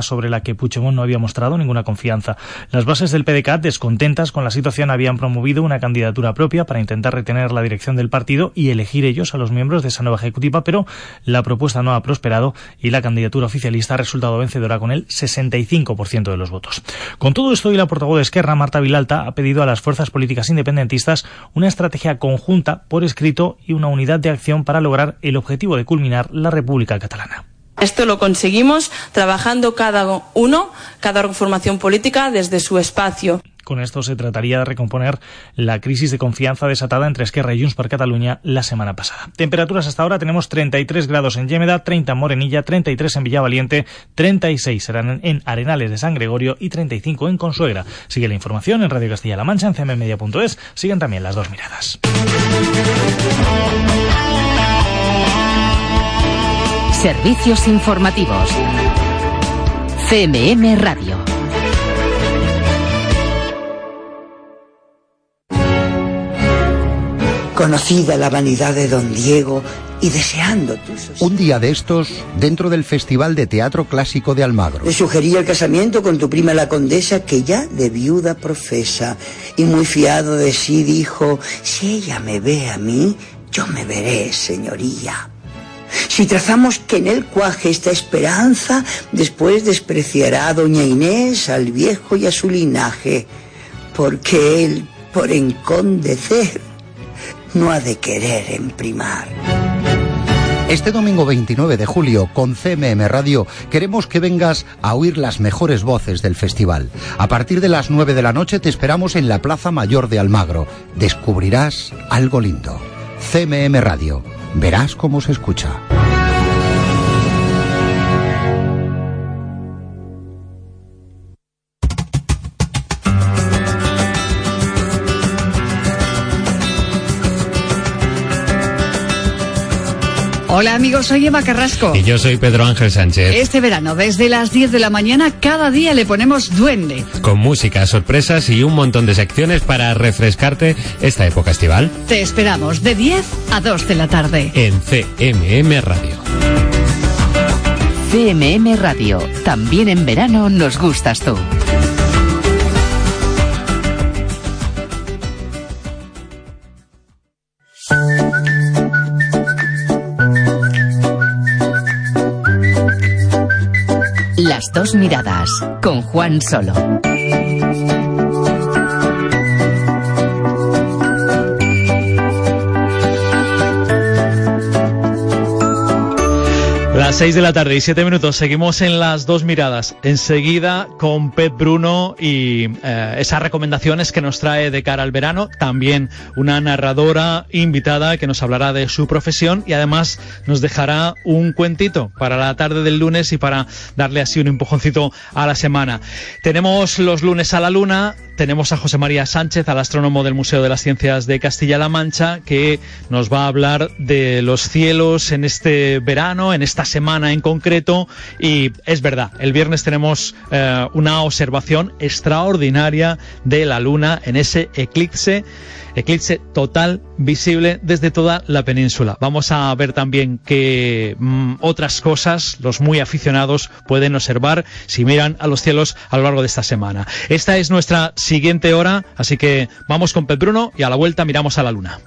sobre la que Puigdemont no había mostrado ninguna confianza. Las bases del PDCAT, descontentas con la situación, habían promovido una candidatura propia para intentar retener la dirección del partido y elegir ellos a los miembros de esa nueva ejecutiva, pero la propuesta no ha prosperado y la candidatura oficialista ha resultado vencedora con el 65% de los votos. Con todo esto, y la portavoz de Esquerra, Marta Vilalta, ha pedido a las fuerzas políticas independentistas una estrategia conjunta por escrito y una unidad de acción para lograr el objetivo de culminar la República Catalana. Esto lo conseguimos trabajando cada uno, cada formación política desde su espacio. Con esto se trataría de recomponer la crisis de confianza desatada entre Esquerra y Junts per Cataluña la semana pasada. Temperaturas hasta ahora tenemos 33 grados en Llémeda, 30 en Morenilla, 33 en Villavaliente, 36 serán en Arenales de San Gregorio y 35 en Consuegra. Sigue la información en Radio Castilla-La Mancha, en cmmedia.es. Siguen también las dos miradas. Servicios informativos. CMM Radio. Conocida la vanidad de don Diego y deseando tu sosiego. Un día de estos, dentro del Festival de Teatro Clásico de Almagro. Le sugerí el casamiento con tu prima la condesa que ya de viuda profesa y muy fiado de sí dijo, si ella me ve a mí, yo me veré, señoría. Si trazamos que en él cuaje esta esperanza, después despreciará a doña Inés, al viejo y a su linaje, porque él, por encondecer, no ha de querer emprimar. Este domingo 29 de julio, con CMM Radio, queremos que vengas a oír las mejores voces del festival. A partir de las 9 de la noche te esperamos en la Plaza Mayor de Almagro. Descubrirás algo lindo. CMM Radio. Verás cómo se escucha. Hola amigos, soy Emma Carrasco. Y yo soy Pedro Ángel Sánchez. Este verano, desde las 10 de la mañana, cada día le ponemos duende. Con música, sorpresas y un montón de secciones para refrescarte esta época estival. Te esperamos de 10 a 2 de la tarde. En CMM Radio. CMM Radio. También en verano nos gustas tú. Dos miradas con Juan Solo. Las 6 de la tarde y 7 minutos, seguimos en las dos miradas. Enseguida con Pep Bruno y eh, esas recomendaciones que nos trae de cara al verano. También una narradora invitada que nos hablará de su profesión y además nos dejará un cuentito para la tarde del lunes y para darle así un empujoncito a la semana. Tenemos los lunes a la luna, tenemos a José María Sánchez, al astrónomo del Museo de las Ciencias de Castilla-La Mancha, que nos va a hablar de los cielos en este verano, en esta semana en concreto. Y es verdad, el viernes tenemos eh, una observación extraordinaria de la luna en ese eclipse eclipse total visible desde toda la península. Vamos a ver también que mm, otras cosas los muy aficionados pueden observar si miran a los cielos a lo largo de esta semana. Esta es nuestra siguiente hora, así que vamos con Pep Bruno y a la vuelta miramos a la luna.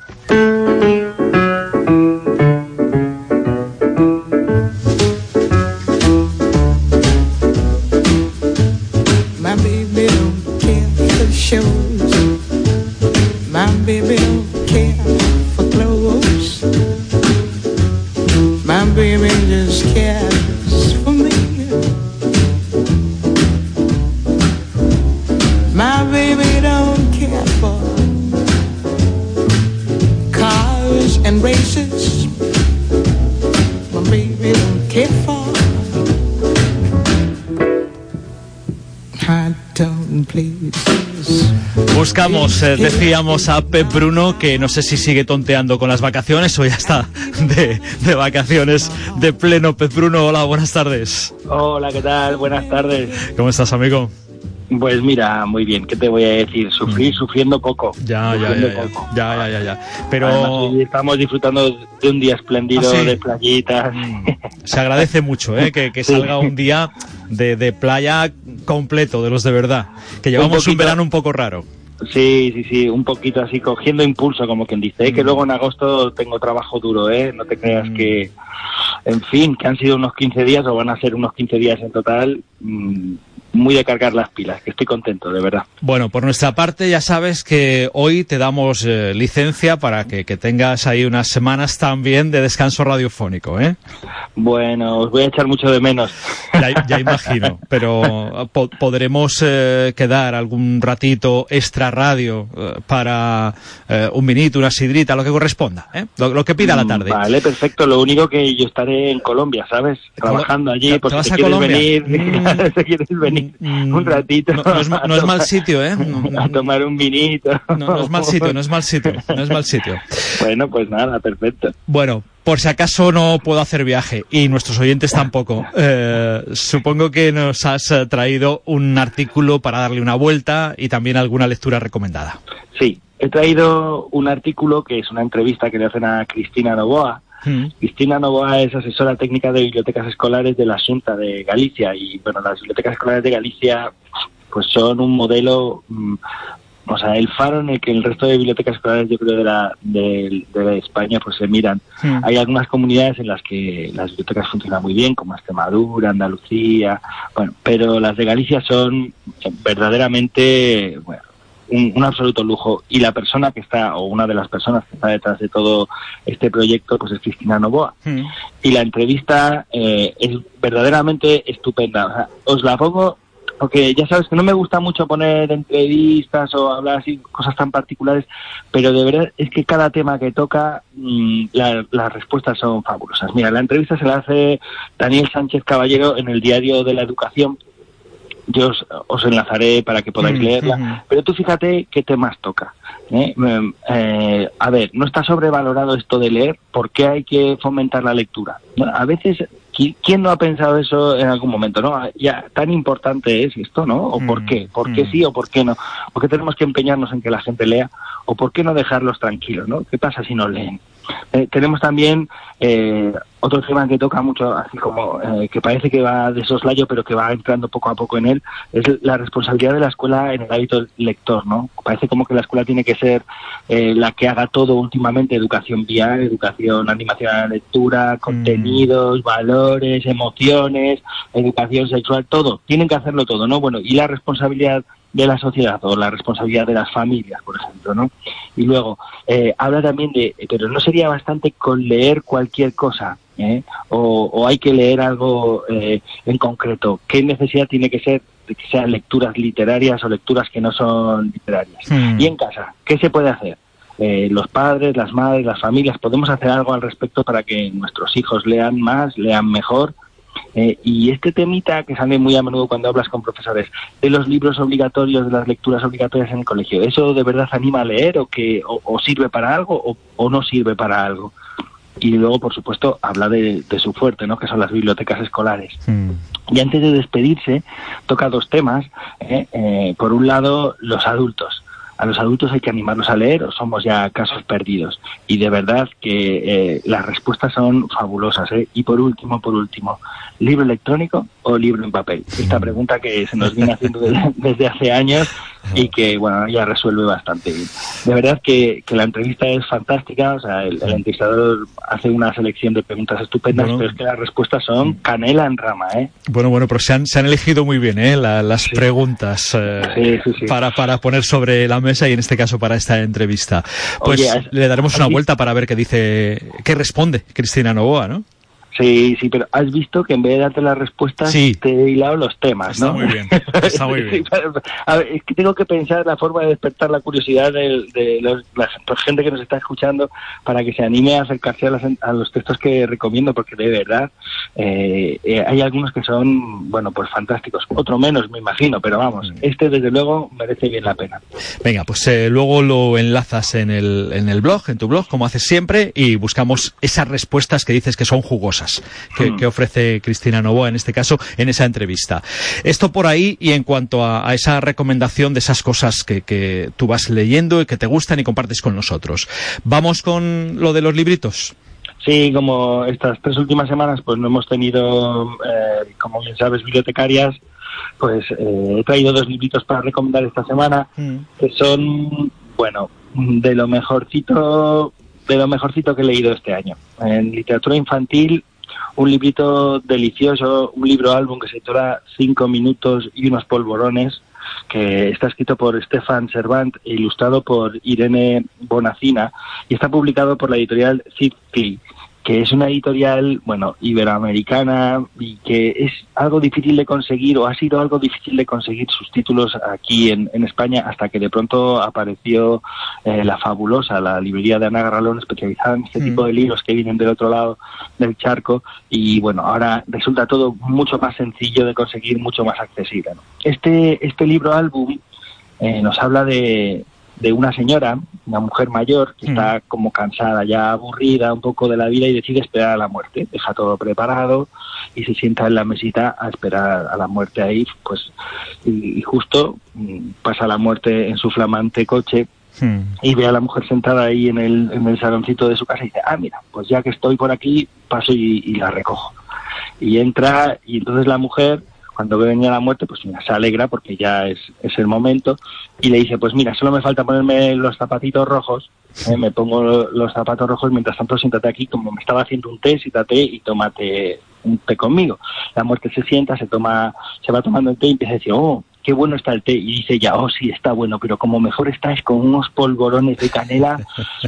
Buscamos, eh, decíamos a Pep Bruno, que no sé si sigue tonteando con las vacaciones o ya está de, de vacaciones de pleno. Pep Bruno, hola, buenas tardes. Hola, ¿qué tal? Buenas tardes. ¿Cómo estás, amigo? Pues mira, muy bien, ¿qué te voy a decir? Sufrir sufriendo poco. Mm. Ya, ya, sufriendo ya, ya, poco. ya, ya, ya, ya. Pero Además, estamos disfrutando de un día espléndido, ¿Ah, sí? de playitas. se agradece mucho ¿eh? que, que salga un día de, de playa completo, de los de verdad. Que llevamos un, poquito. verano un poco raro. Sí, sí, sí, un poquito así, cogiendo impulso, como quien dice, ¿eh? Mm. que luego en agosto tengo trabajo duro, ¿eh? No te creas que, en fin, que han sido unos 15 días o van a ser unos 15 días en total, mm, muy de cargar las pilas, que estoy contento, de verdad. Bueno, por nuestra parte ya sabes que hoy te damos eh, licencia para que, que tengas ahí unas semanas también de descanso radiofónico, ¿eh? Bueno, os voy a echar mucho de menos. Ya, ya imagino, pero po- podremos eh, quedar algún ratito extra radio eh, para eh, un vinito, una sidrita, lo que corresponda, ¿eh? lo, lo que pida la tarde. Mm, Vale, perfecto. Lo único que yo estaré en Colombia, ¿sabes? Trabajando allí, ¿Te- por te si a te quieres Colombia? venir, si quieres venir un ratito. Mm, No, no es, mal sitio, ¿eh? No, a tomar un vinito. no- no es mal sitio, no es mal sitio, no es mal sitio. Bueno, pues nada, perfecto. Bueno, por si acaso no puedo hacer viaje y nuestros oyentes tampoco, eh, supongo que nos has eh, traído un artículo para darle una vuelta y también alguna lectura recomendada. Sí, he traído un artículo que es una entrevista que le hacen a Cristina Novoa. Mm. Cristina Novoa es asesora técnica de bibliotecas escolares de la Junta de Galicia y bueno, las bibliotecas escolares de Galicia pues son un modelo, mm, o sea, el faro en el que el resto de bibliotecas escolares yo creo de la de, de España pues se miran. Hay algunas comunidades en las que las bibliotecas funcionan muy bien, como Extremadura, Andalucía, bueno, pero las de Galicia son verdaderamente bueno, un, un absoluto lujo. Y la persona que está, o una de las personas que está detrás de todo este proyecto, pues es Cristina Novoa. Mm. Y la entrevista eh, es verdaderamente estupenda. O sea, os la pongo porque ya sabes que no me gusta mucho poner entrevistas o hablar así cosas tan particulares, pero de verdad es que cada tema que toca mm, la- las respuestas son fabulosas. Mira, la entrevista se la hace Daniel Sánchez Caballero en el Diario de la Educación. Yo os, os enlazaré para que podáis Mm, leerla, pero tú fíjate qué temas toca. ¿eh? Mm, eh, a ver, no está sobrevalorado esto de leer, ¿por qué hay que fomentar la lectura? A veces, ¿qui- ¿quién no ha pensado eso en algún momento? no Ya, tan importante es esto, ¿no? ¿O por Mm, qué? ¿Por qué mm. sí o por qué no? ¿Por qué tenemos que empeñarnos en que la gente lea? ¿O por qué no dejarlos tranquilos, no? ¿Qué pasa si no leen? Eh, tenemos también eh, otro tema que toca mucho, así como eh, que parece que va de soslayo, pero que va entrando poco a poco en él, es la responsabilidad de la escuela en el hábito lector, ¿no? Parece como que la escuela tiene que ser eh, la que haga todo últimamente, educación vial, educación, animación a la lectura, contenidos, valores, emociones, educación sexual, todo, tienen que hacerlo todo, ¿no? Bueno, y la responsabilidad de la sociedad o la responsabilidad de las familias, por ejemplo, ¿no? Y luego eh, habla también de, pero no sería bastante con leer cualquier cosa, ¿eh? o, o hay que leer algo eh, en concreto. ¿Qué necesidad tiene que ser de que sean lecturas literarias o lecturas que no son literarias? Mm. Y en casa, ¿qué se puede hacer? Eh, los padres, las madres, las familias, podemos hacer algo al respecto para que nuestros hijos lean más, lean mejor. Eh, y este temita que sale muy a menudo cuando hablas con profesores de los libros obligatorios, de las lecturas obligatorias en el colegio, ¿eso de verdad anima a leer o que o, o sirve para algo o, o no sirve para algo? Y luego, por supuesto, habla de, de su fuerte, ¿no? que son las bibliotecas escolares. Mm. Y antes de despedirse, toca dos temas. ¿eh? Eh, por un lado, los adultos. A los adultos hay que animarlos a leer o somos ya casos perdidos. Y de verdad que eh, las respuestas son fabulosas. ¿eh? Y por último, por último, ¿libro electrónico o libro en papel? Esta pregunta que se nos viene haciendo desde, desde hace años y que, bueno, ya resuelve bastante bien. De verdad que, que la entrevista es fantástica. O sea, el, el entrevistador hace una selección de preguntas estupendas, Bueno. pero es que las respuestas son canela en rama, ¿eh? Bueno, bueno, pero se han, se han elegido muy bien ¿eh? La- las preguntas eh, Sí, sí, sí. Para, para poner sobre la mesa y en este caso para esta entrevista. Pues Oye, le daremos una vuelta para ver qué dice, qué responde Cristina Novoa, ¿no? Sí, sí, pero has visto que en vez de darte las respuestas Sí. te he hilado los temas, Está ¿no? muy bien, está muy bien. A ver, es que tengo que pensar la forma de despertar la curiosidad de, los- la gente que nos está escuchando para que se anime a acercarse a, las- a los textos que recomiendo, porque de verdad eh, eh, hay algunos que son, bueno, pues fantásticos. Otro menos, me imagino, pero vamos, Mm. este desde luego merece bien la pena. Venga, pues eh, luego lo enlazas en el, en el blog, en tu blog, como haces siempre, y buscamos esas respuestas que dices que son jugosas, que, Mm. que ofrece Cristina Novoa, en este caso, en esa entrevista. Esto por ahí, y en cuanto a, a esa recomendación de esas cosas que, que tú vas leyendo y que te gustan y compartes con nosotros. Vamos con lo de los libritos. Sí, como estas tres últimas semanas pues no hemos tenido, eh, como bien sabes, bibliotecarias, pues eh, he traído dos libritos para recomendar esta semana que son, bueno, de lo mejorcito, de lo mejorcito que he leído este año. En literatura infantil, un librito delicioso, un libro álbum que se titula Cinco minutos y unos polvorones, que está escrito por Stefan Servant e ilustrado por Irene Bonacina y está publicado por la editorial Zipli que es una editorial, bueno, iberoamericana y que es algo difícil de conseguir o ha sido algo difícil de conseguir sus títulos aquí en, en España hasta que de pronto apareció eh, la fabulosa, la librería de Ana Garralón especializada en este Mm. tipo de libros que vienen del otro lado del charco y bueno, ahora resulta todo mucho más sencillo de conseguir, mucho más accesible. ¿no? Este, este libro álbum eh, nos habla de, de una señora, una mujer mayor, que está como cansada, ya aburrida un poco de la vida y decide esperar a la muerte. Deja todo preparado y se sienta en la mesita a esperar a la muerte ahí, pues, y, y justo mm, pasa la muerte en su flamante coche y ve a la mujer sentada ahí en el, en el saloncito de su casa y dice, ah, mira, pues ya que estoy por aquí, paso y, y la recojo. Y entra y entonces la mujer, cuando ve venir la muerte, pues mira, se alegra porque ya es, es el momento y le dice, pues mira, solo me falta ponerme los zapatitos rojos, ¿eh? me pongo lo- los zapatos rojos, mientras tanto siéntate aquí, como me estaba haciendo un té, siéntate y tómate un té conmigo. La muerte se sienta, se toma, se va tomando el té y empieza a decir, oh, qué bueno está el té. Y dice ya, oh, sí, está bueno, pero como mejor está es con unos polvorones de canela.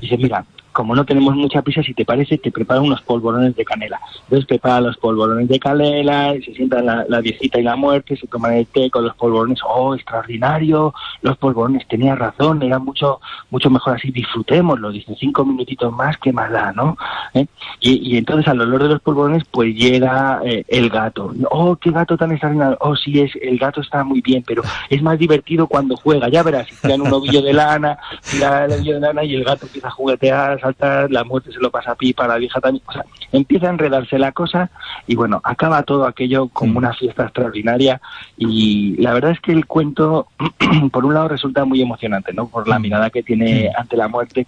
dice, mira, como no tenemos mucha prisa, si te parece, te preparo unos polvorones de canela. Entonces prepara los polvorones de canela, y se sientan la, la viejita y la muerte, se toman el té con los polvorones, oh, extraordinario, los polvorones, tenía razón, era mucho mucho mejor así, disfrutémoslo, dice, cinco minutitos más, que más da, ¿no? ¿Eh? Y, y entonces al olor de los polvorones, pues llega eh, el gato. Oh, qué gato tan extraordinario. Oh, sí, es, el gato está muy bien, pero es más divertido cuando juega, ya verás, si tiran un ovillo de lana, tira el ovillo de lana y el gato empieza a juguetear, la muerte se lo pasa a pipa, la vieja también, o sea, empieza a enredarse la cosa y bueno, acaba todo aquello como una fiesta extraordinaria y la verdad es que el cuento, por un lado, resulta muy emocionante, ¿no? Por la mirada que tiene ante la muerte,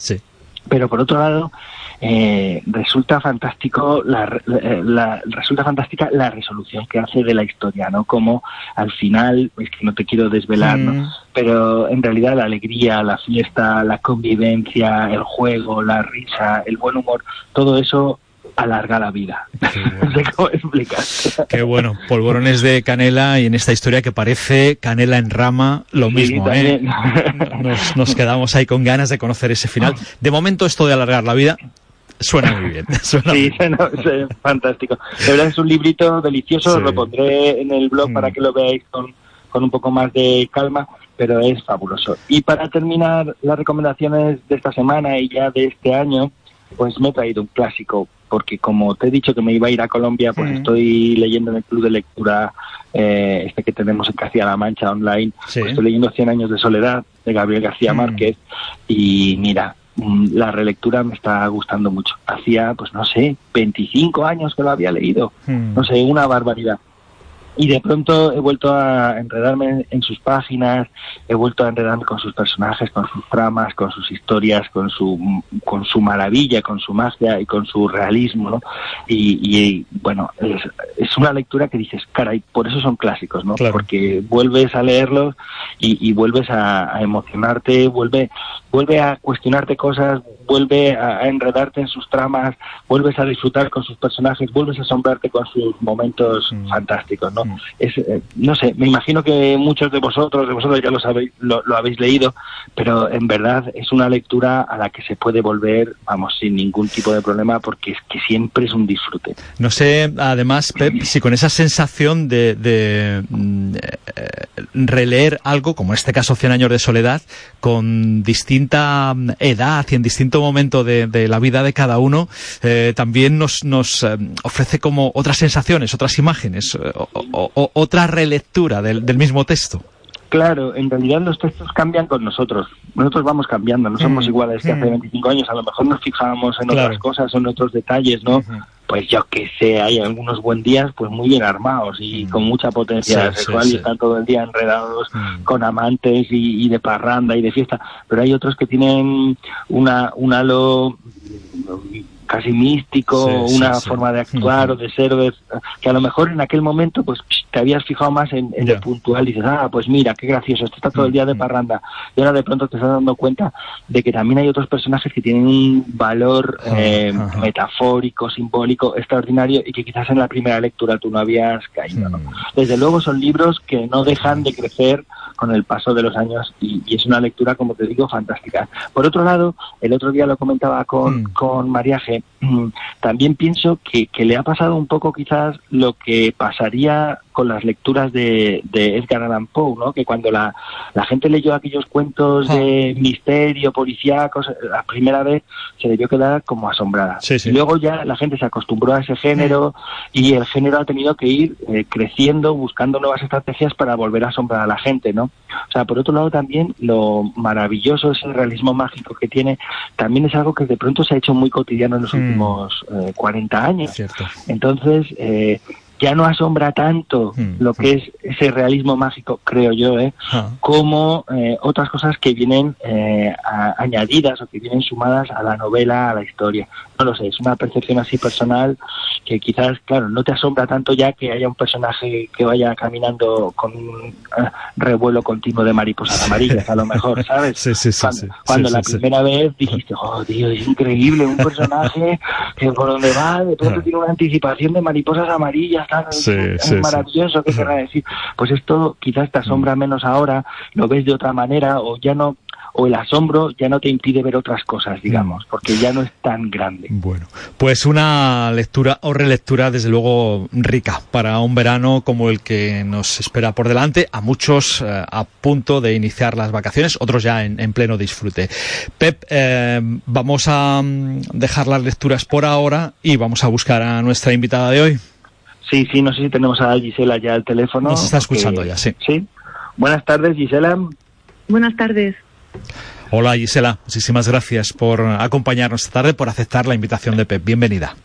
pero por otro lado, eh, resulta fantástico la, la- la- resulta fantástica la resolución que hace de la historia, ¿no? Como al final, es que no te quiero desvelar, Mm. ¿no? Pero en realidad la alegría, la fiesta, la convivencia, el juego, la risa, el buen humor, todo eso alarga la vida. no sé cómo explicar. Qué bueno, polvorones de canela y en esta historia que parece canela en rama, lo mismo, ¿eh? Nos, nos quedamos ahí con ganas de conocer ese final. De momento esto de alargar la vida suena muy bien. Suena Sí, no, es fantástico. De verdad es un librito delicioso, Sí. Mm. lo pondré en el blog para que lo veáis con, con un poco más de calma, pero es fabuloso. Y para terminar las recomendaciones de esta semana y ya de este año, pues me he traído un clásico, porque como te he dicho que me iba a ir a Colombia, pues Mm. estoy leyendo en el club de lectura eh, este que tenemos en Castilla-La Mancha online, Sí. pues estoy leyendo Cien años de soledad de Gabriel García Mm. Márquez y mira, mm, la relectura me está gustando mucho. Hacía, pues no sé, 25 años que lo había leído. Mm. No sé, una barbaridad. Y de pronto he vuelto a enredarme en sus páginas, he vuelto a enredarme con sus personajes, con sus tramas, con sus historias, con su, con su maravilla, con su magia y con su realismo, ¿no? Y, y, bueno, es, es una lectura que dices, caray, por eso son clásicos, ¿no? Porque vuelves a leerlos y, y vuelves a, a emocionarte, vuelve, vuelve a cuestionarte cosas, vuelve a, a enredarte en sus tramas, vuelves a disfrutar con sus personajes, vuelves a asombrarte con sus momentos fantásticos, ¿no? Eh, no sé, me imagino que muchos de vosotros, de vosotros ya lo sabéis, lo, habéis leído, pero en verdad es una lectura a la que se puede volver, vamos, sin ningún tipo de problema, porque es que siempre es un disfrute. No sé, además, Pep, si con esa sensación de, de mm, eh, releer algo, como en este caso Cien años de soledad, con distinta mm, edad y en distinto momento de, la vida de cada uno, eh, también nos, nos ofrece como otras sensaciones, otras imágenes, o- o- otra relectura del, del mismo texto. Claro, en realidad los textos cambian con nosotros. Nosotros vamos cambiando, no somos Mm, iguales que hace mm. 25 años. A lo mejor nos fijábamos en Claro. otras cosas, en otros detalles, ¿no? Pues yo que sé, hay algunos buen días pues muy bien armados y con mucha potencia Mm. Sí, sexual sí. y están todo el día enredados Mm. con amantes y, y de parranda y de fiesta. Pero hay otros que tienen una, un halo mm, casi místico, Sí, una sí. forma de actuar o de ser, de- que a lo mejor en aquel momento pues te habías fijado más en, en lo puntual y dices, ah, pues mira, qué gracioso, este está todo el día de parranda. Y ahora de pronto te estás dando cuenta de que también hay otros personajes que tienen un valor eh, metafórico, simbólico, extraordinario y que quizás en la primera lectura tú no habías caído. ¿no? Mm. Desde luego son libros que no dejan de crecer con el paso de los años y, y es una lectura, como te digo, fantástica. Por otro lado, el otro día lo comentaba con, Mm. con Mariaje, mm, también pienso que, que le ha pasado un poco quizás lo que pasaría con las lecturas de, de Edgar Allan Poe, ¿no? que cuando la, la gente leyó aquellos cuentos de misterio, policíacos, la primera vez se debió quedar como asombrada. Sí, sí. Luego ya la gente se acostumbró a ese género y el género ha tenido que ir eh, creciendo, buscando nuevas estrategias para volver a asombrar a la gente, ¿no? O sea, por otro lado también lo maravilloso, ese realismo mágico que tiene, también es algo que de pronto se ha hecho muy cotidiano en los Mm. últimos eh, 40 años. Cierto. Entonces, eh, ya no asombra tanto Mm. lo que es ese realismo mágico, creo yo, ¿eh? Ah. como eh, otras cosas que vienen eh, a- añadidas o que vienen sumadas a la novela, a la historia. No lo sé, es una percepción así personal que quizás, claro, no te asombra tanto ya que haya un personaje que vaya caminando con un eh, revuelo continuo de mariposas amarillas, a lo mejor, ¿sabes? Sí, sí, sí, cuando cuando la primera vez dijiste, oh, tío, es increíble, un personaje que por donde va, de pronto Ah. tiene una anticipación de mariposas amarillas, Sí, es sí, maravilloso, ¿qué querrá decir? Pues esto quizás te asombra Mm. menos ahora, lo ves de otra manera o ya no, o el asombro ya no te impide ver otras cosas, digamos, Mm. porque ya no es tan grande. Bueno, pues una lectura o relectura desde luego rica para un verano como el que nos espera por delante, a muchos eh, a punto de iniciar las vacaciones, otros ya en, en pleno disfrute. Pep, eh, vamos a mm, dejar las lecturas por ahora y vamos a buscar a nuestra invitada de hoy. Sí, sí, no sé si tenemos a Gisela ya al teléfono. Nos está escuchando ya, sí. Sí. Buenas tardes, Gisela. Buenas tardes. Hola Gisela, muchísimas gracias por acompañarnos esta tarde, por aceptar la invitación de Pep. Bienvenida.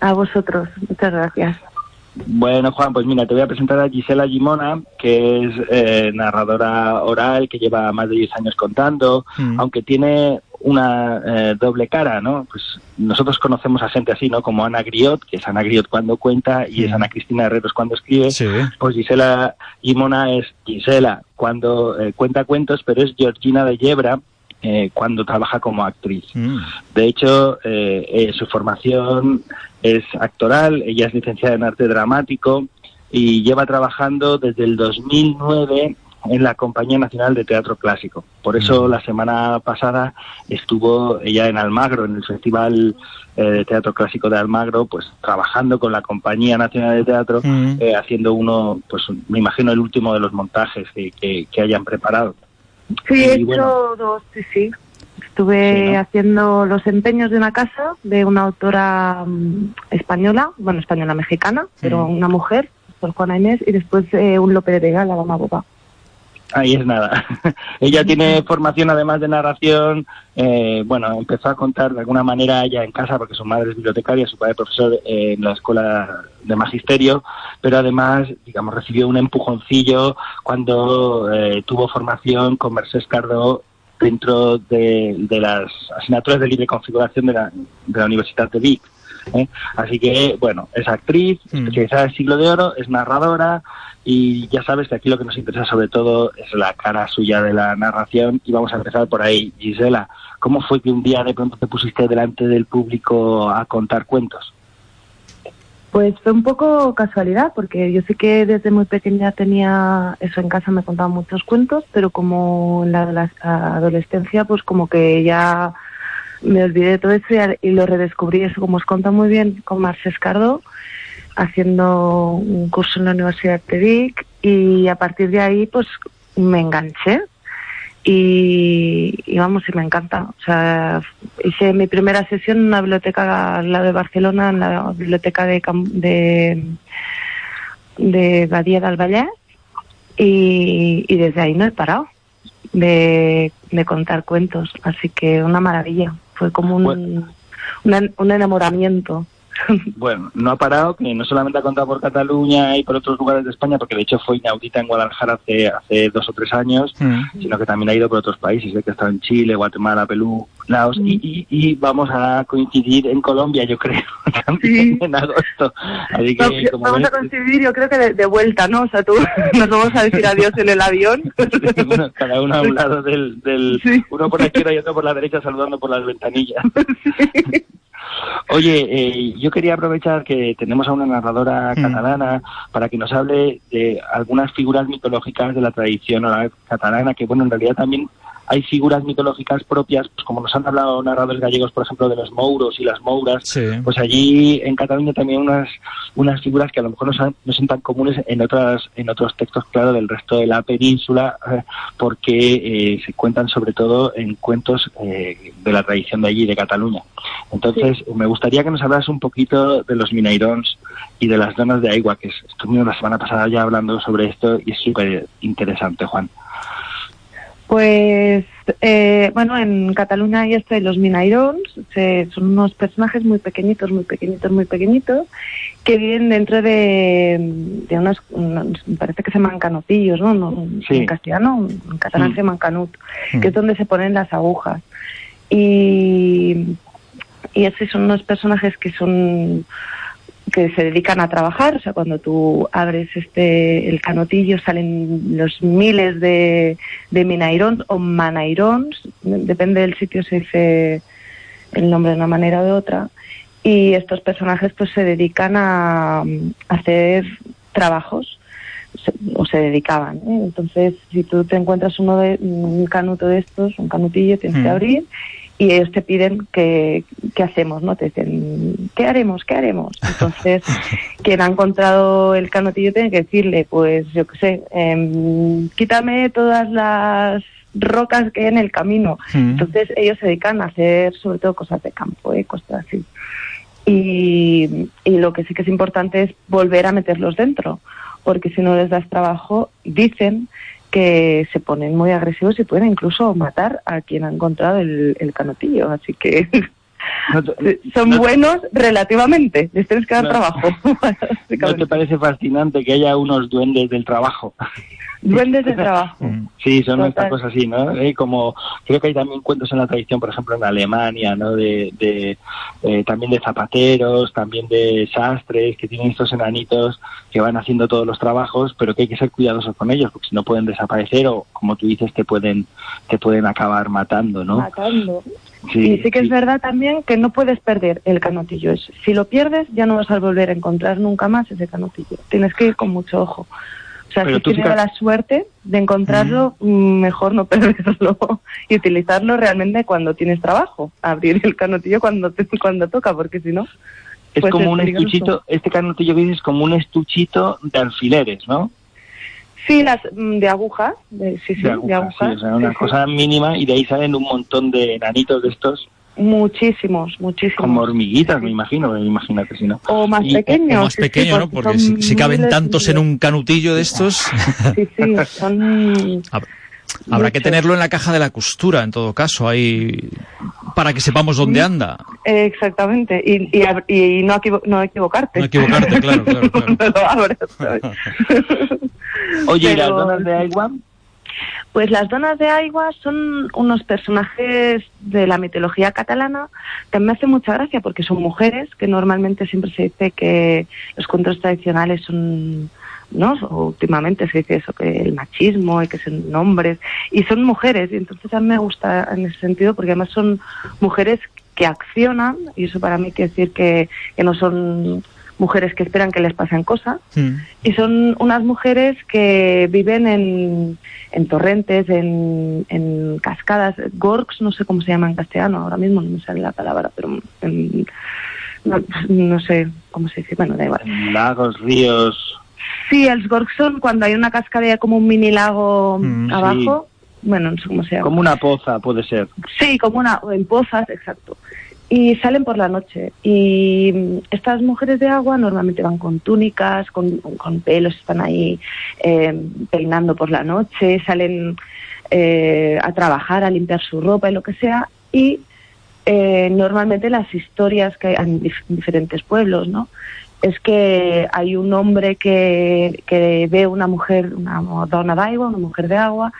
A vosotros. Muchas gracias. Bueno, Juan, pues mira, te voy a presentar a Gisela Gimona, que es eh, narradora oral, que lleva más de 10 años contando, Mm. aunque tiene una eh, doble cara, ¿no? Pues nosotros conocemos a gente así, ¿no? Como Ana Griot, que es Ana Griot cuando cuenta y es. Ana Cristina Herreros cuando escribe. Sí. Pues Gisela Gimona es Gisela cuando eh, cuenta cuentos, pero es Georgina de Yebra eh, cuando trabaja como actriz. Mm. De hecho, eh, eh, su formación es actoral, ella es licenciada en arte dramático y lleva trabajando desde el 2009 en la Compañía Nacional de Teatro Clásico. Por eso la semana pasada estuvo ella en Almagro, en el Festival eh, de Teatro Clásico de Almagro, pues trabajando con la Compañía Nacional de Teatro, eh, haciendo uno, pues me imagino el último de los montajes que, que- que hayan preparado. Sí, he hecho bueno. dos, sí, sí. Estuve Sí, ¿no? haciendo los empeños de una casa de una autora mm, española, bueno, española mexicana, pero una mujer, por Juana Inés, y después eh, un Lope de Vega, la dama boba. Ahí es nada. Ella tiene formación además de narración. eh, bueno, empezó a contar de alguna manera ya en casa porque su madre es bibliotecaria, su padre es profesor en la escuela de magisterio, pero además, digamos, recibió un empujoncillo cuando eh, tuvo formación con Mercedes Cardó dentro de, de las asignaturas de libre configuración de la, de la Universidad de Vic. ¿Eh? Así que, bueno, es actriz, Mm. especializada en siglo de oro, es narradora y ya sabes que aquí lo que nos interesa sobre todo es la cara suya de la narración y vamos a empezar por ahí. Gisela, ¿cómo fue que un día de pronto te pusiste delante del público a contar cuentos? Pues fue un poco casualidad, porque yo sé que desde muy pequeña tenía eso en casa, me contaban muchos cuentos, pero como en la adoles- adolescencia, pues como que ya me olvidé de todo eso y, lo redescubrí, eso como os conta muy bien, con Marce Escardo, haciendo un curso en la Universidad de Vic, y a partir de ahí, pues me enganché. Y, vamos, y me encanta. O sea, hice mi primera sesión en una biblioteca al lado de Barcelona, en la biblioteca de, de, de Badía del Vallès, y, y desde ahí no he parado de, de contar cuentos. Así que una maravilla. Fue como un, una- un enamoramiento. Bueno, no ha parado, que no solamente ha contado por Cataluña y por otros lugares de España, porque de hecho fue inaudita en Guadalajara hace, hace dos o tres años, sino que también ha ido por otros países, sé que ha estado en Chile, Guatemala, Perú, Laos, y, y- y vamos a coincidir en Colombia, yo creo, también en agosto. Así que, No, como vamos ves, a coincidir, yo creo que de, de vuelta, ¿no? O sea, tú nos vamos a decir adiós en el avión. uno- cada uno a un lado del, del uno por la izquierda y otro por la derecha saludando por las ventanillas. Oye, eh, yo quería aprovechar que tenemos a una narradora catalana para que nos hable de algunas figuras mitológicas de la tradición oral catalana, que bueno, en realidad también hay figuras mitológicas propias, pues como nos han hablado narradores gallegos, por ejemplo, de los mouros y las mouras, pues allí en Cataluña también unas unas figuras que a lo mejor no son, no son tan comunes en otras en otros textos, claro, del resto de la península, eh, porque eh, se cuentan sobre todo en cuentos eh, de la tradición de allí, de Cataluña. Entonces, me gustaría que nos hablas un poquito de los minairons y de las donas de agua, que es- estuvimos la semana pasada ya hablando sobre esto y es súper interesante, Juan. Pues, eh, bueno, en Cataluña hay esto de los minairons, se- son unos personajes muy pequeñitos, muy pequeñitos, muy pequeñitos, que viven dentro de, de unos, parece que se llaman canotillos, ¿no? No, Sí. En castellano, en catalán Mm. se llaman canut, Mm. que es donde se ponen las agujas. Y, y esos son unos personajes que son que se dedican a trabajar, o sea, cuando tú abres este el canotillo salen los miles de, de minairons o manairons, depende del sitio se dice el nombre de una manera o de otra, y estos personajes pues se dedican a, a hacer trabajos o se dedicaban. ¿eh? Entonces, si tú te encuentras uno de un canuto de estos, un canutillo, tienes que Mm. abrir y ellos te piden que, qué hacemos, ¿no? Te dicen, ¿qué haremos? ¿Qué haremos? Entonces, quien ha encontrado el canotillo tiene que decirle, pues, yo qué sé, em, quítame todas las rocas que hay en el camino. Mm. Entonces, ellos se dedican a hacer sobre todo cosas de campo, ¿eh? cosas así. Y, y lo que sí que es importante es volver a meterlos dentro, porque si no les das trabajo, dicen que se ponen muy agresivos y pueden incluso matar a quien ha encontrado el, el canotillo. Así que son buenos relativamente, les tienes que dar No. trabajo. ¿No te parece fascinante que haya unos duendes del trabajo? Duendes de trabajo. Sí, son Total. estas cosas así, ¿no? Eh, como creo que hay también cuentos en la tradición, por ejemplo, en Alemania, ¿no? De, de eh, también de zapateros, también de sastres que tienen estos enanitos que van haciendo todos los trabajos, pero que hay que ser cuidadosos con ellos, porque si no pueden desaparecer o, como tú dices, te pueden te pueden acabar matando, ¿no? Matando. Sí, y sí que es verdad también que no puedes perder el canotillo. Es- Si lo pierdes, ya no vas a volver a encontrar nunca más ese canotillo. Tienes que ir con mucho ojo. O sea, Pero si tienes la suerte de encontrarlo, mm, mejor no perderlo y utilizarlo realmente cuando tienes trabajo. Abrir el canotillo cuando te- cuando toca, porque si no. Es puede como un peligroso. estuchito, este canutillo que dices es como un estuchito de alfileres, ¿no? Sí, las mm, de agujas. de- sí, sí, de de agujas, agujas. sí, o sea, una sí. cosa mínima y de ahí salen un montón de enanitos de estos Muchísimos, muchísimos. como hormiguitas, me imagino, imagínate si no. O más Y- pequeños. O más sí, sí, pequeño, ¿no? Porque si, caben tantos en un canutillo de estos, Sí, sí, son... habrá que tenerlo en la caja de la costura, en todo caso, ahí para que sepamos dónde anda. Eh, Exactamente, y, y, no, equivo- no equivocarte. No equivocarte, claro, claro. Oye, ¿y las Pero- donas de agua? Pues las donas de agua son unos personajes de la mitología catalana que me hace mucha gracia porque son mujeres, que normalmente siempre se dice que los cuentos tradicionales son, ¿no? Últimamente se dice eso, que el machismo y que son hombres, y son mujeres, y entonces a mí me gusta en ese sentido porque además son mujeres que accionan, y eso para mí quiere decir que, que no son mujeres que esperan que les pasen cosas Mm. y son unas mujeres que viven en, en torrentes, en, en cascadas, gorgs, no sé cómo se llama en castellano, ahora mismo no me sale la palabra, pero en- no, no sé cómo se dice, bueno, da igual. Lagos, ríos. Sí, els gorgs son cuando hay una cascada como un mini lago Mm, sí. abajo, bueno, no sé cómo se llama. Como una poza, puede ser. Sí, como una, en pozas, exacto. Y salen por la noche. Y mm, estas mujeres de agua normalmente van con túnicas, con, con pelos, están ahí eh, peinando por la noche, salen eh, a trabajar, a limpiar su ropa y lo que sea. Y eh, normalmente las historias que hay en dif- diferentes pueblos, ¿no? Es que hay un hombre que, que ve una mujer, una dona d'agua, una mujer de agua,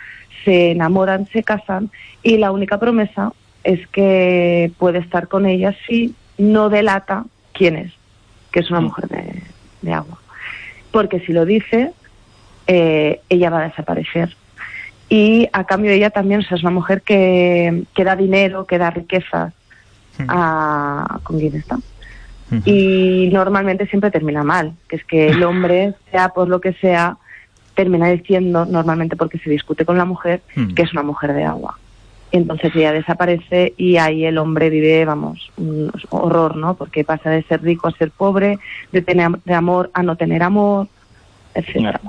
se enamoran, se casan y la única promesa es que puede estar con ella si no delata quién es, que es una mujer de, de agua. Porque si lo dice, eh, ella va a desaparecer. Y a cambio ella también o sea, es una mujer que, que da dinero, que da riqueza a con quien está. Y normalmente siempre termina mal, que es que el hombre, sea por lo que sea, termina diciendo, normalmente porque se discute con la mujer, Mm. que es una mujer de agua. Entonces ella desaparece y ahí el hombre vive, vamos, un horror, ¿no? Porque pasa de ser rico a ser pobre, de tener de amor a no tener amor, etcétera.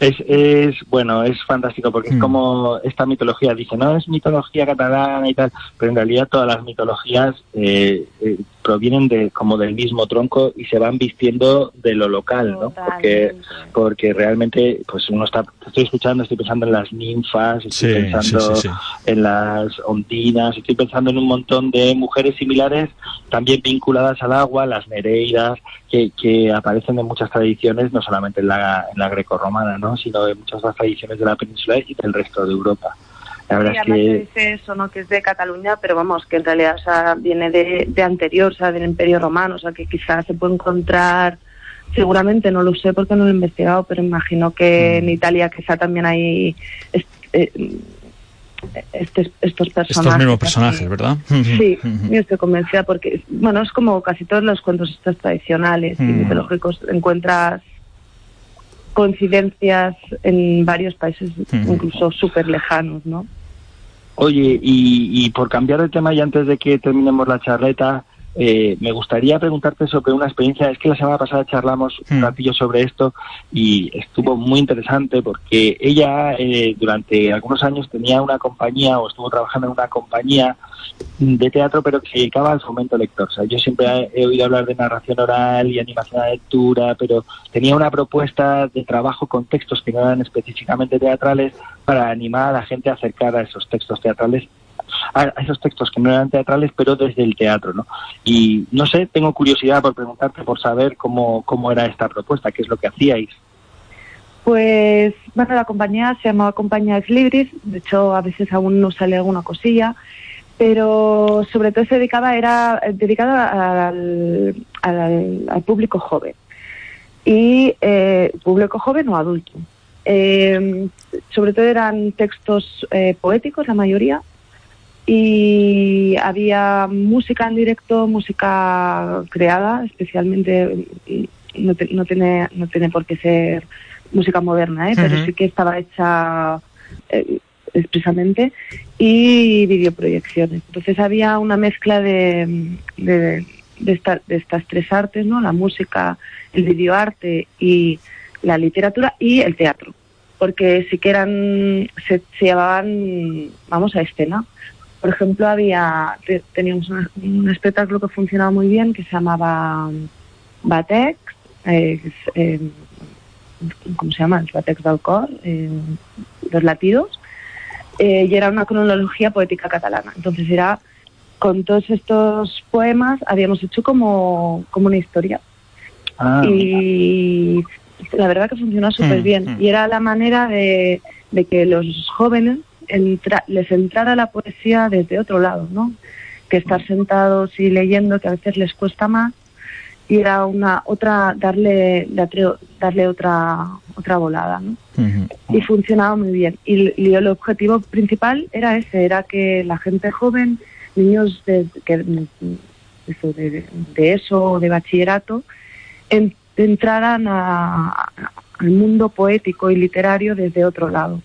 Es, es bueno, es fantástico porque es como esta mitología dice, no es mitología catalana y tal, pero en realidad todas las mitologías eh, eh, provienen de como del mismo tronco y se van vistiendo de lo local, ¿no? Porque porque realmente pues uno está estoy escuchando, estoy pensando en las ninfas, estoy Sí, pensando sí, sí, sí. en las ondinas, estoy pensando en un montón de mujeres similares también vinculadas al agua, las nereidas, que, que aparecen en muchas tradiciones, no solamente en la, en la grecorromana, ¿no? sino en muchas otras tradiciones de la península y del resto de Europa. La verdad Y es además se que dice eso, ¿no? Que es de Cataluña, pero vamos, que en realidad o sea, viene de, de anterior, o sea, del Imperio Romano, o sea, que quizás se puede encontrar, seguramente, no lo sé porque no lo he investigado, pero imagino que en Italia quizá también hay eh, este- estos personajes. Estos mismos así. personajes, ¿verdad? Sí, yo estoy convencida porque, bueno, es como casi todos los cuentos estos tradicionales y Mm. mitológicos, encuentras coincidencias en varios países, Mm. incluso súper lejanos, ¿no? Oye, y, y por cambiar de tema y antes de que terminemos la charleta, eh, me gustaría preguntarte sobre una experiencia. Es que la semana pasada charlamos un ratillo sobre esto y estuvo muy interesante porque ella eh, durante algunos años tenía una compañía o estuvo trabajando en una compañía de teatro, pero que se dedicaba al fomento lector. O sea, yo siempre he, he oído hablar de narración oral y animación a lectura, pero tenía una propuesta de trabajo con textos que no eran específicamente teatrales para animar a la gente a acercar a esos textos teatrales a esos textos que no eran teatrales, pero desde el teatro, ¿no? Y no sé, tengo curiosidad por preguntarte, por saber cómo, cómo era esta propuesta, qué es lo que hacíais. Pues, bueno, la compañía se llamaba Compañía Ex Libris, de hecho a veces aún no sale alguna cosilla, pero sobre todo se dedicaba, era eh, dedicada al, al- al público joven. Y eh, público joven o adulto. Eh, sobre todo eran textos eh, poéticos, la mayoría, y había música en directo, música creada, especialmente y no, te- no tiene no tiene por qué ser música moderna, ¿eh? pero sí que estaba hecha eh, expresamente y videoproyecciones. Entonces había una mezcla de, de, de, esta- de estas tres artes, ¿no? La música, el videoarte y la literatura y el teatro, porque sí que eran se, se llevaban, vamos a escena. Por ejemplo, había te- teníamos una- un espectáculo que funcionaba muy bien que se llamaba Batex, eh, eh, ¿cómo se llama? Batex del Cor, eh, los latidos, eh, y era una cronología poética catalana. Entonces era con todos estos poemas habíamos hecho como, como una historia. Ah, y la verdad que funcionó súper Mm, bien. mm. Y era la manera de, de que los jóvenes entra- les entrara la poesía desde otro lado, ¿no? Que estar sentados y leyendo, que a veces les cuesta más, y era una otra, darle, darle, otra, otra volada, ¿no? y funcionaba muy bien. Y, el objetivo principal era ese, era que la gente joven, niños de, que, eso, de, de eso o de bachillerato, en- entraran a- al mundo poético y literario desde otro lado.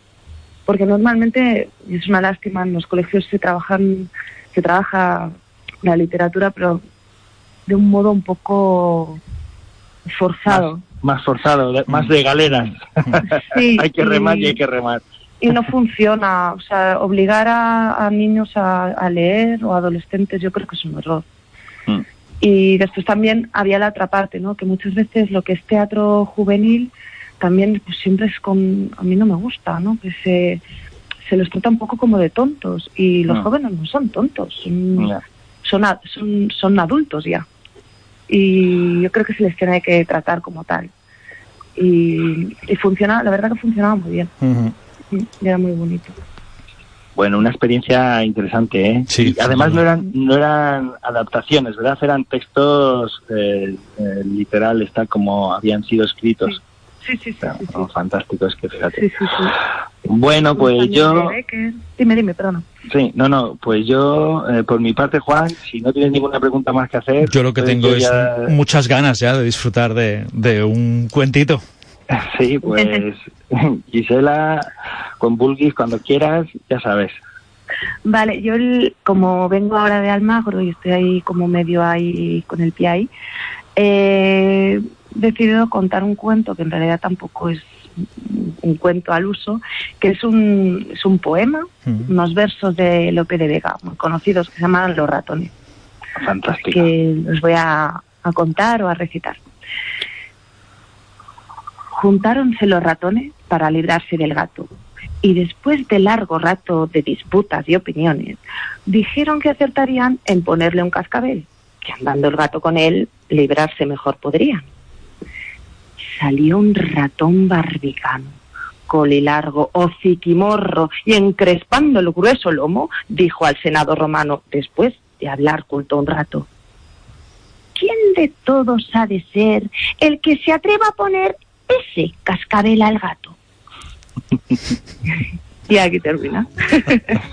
Porque normalmente, y es una lástima, en los colegios se trabajan, se trabaja la literatura, pero de un modo un poco forzado. Más forzado, más de galeras. Sí, hay que remar y y- hay que remar. y no funciona. O sea, obligar a, a niños a, a leer o adolescentes yo creo que es un error. Mm. Y después también había la otra parte, ¿no? Que muchas veces lo que es teatro juvenil también pues siempre es con... A mí no me gusta, ¿no? Que se, se los trata un poco como de tontos y los Mm. jóvenes no son tontos, son, son, son, son adultos ya. Y yo creo que se les tiene que tratar como tal. Y, y funciona, la verdad que funcionaba muy bien. Era muy bonito. Bueno, una experiencia interesante, ¿eh? Sí, Y además no eran, no eran adaptaciones, ¿verdad? Eran textos eh, eh, literales, tal como habían sido escritos. Sí, sí, sí. Sí, sí. oh, fantástico, es que fíjate. Sí, sí, sí. Bueno, pues yo... Dime, dime, perdona. Sí, no, no, pues yo, eh, por mi parte, Juan, si no tienes ninguna pregunta más que hacer... Yo lo que pues tengo es ya- muchas ganas ya de disfrutar de, de un cuentito. Sí, pues Gisela, con Bulgis, cuando quieras, ya sabes. Vale, yo el- como vengo ahora de Almagro y estoy ahí como medio ahí con el pie ahí, eh, decidido contar un cuento que en realidad tampoco es un cuento al uso, que es un, es un poema, unos versos de Lope de Vega, muy conocidos, que se llaman Los ratones. Fantástico. que os voy a, a contar o a recitar. Juntáronse los ratones para librarse del gato y después de largo rato de disputas y opiniones, dijeron que acertarían en ponerle un cascabel, que andando el gato con él, librarse mejor podrían. Salió un ratón barbicano, colilargo, hociquimorro, y encrespando el grueso lomo, dijo al senado romano, después de hablar culto un rato. ¿Quién de todos ha de ser el que se atreva a poner ese cascabel al gato? y aquí termina.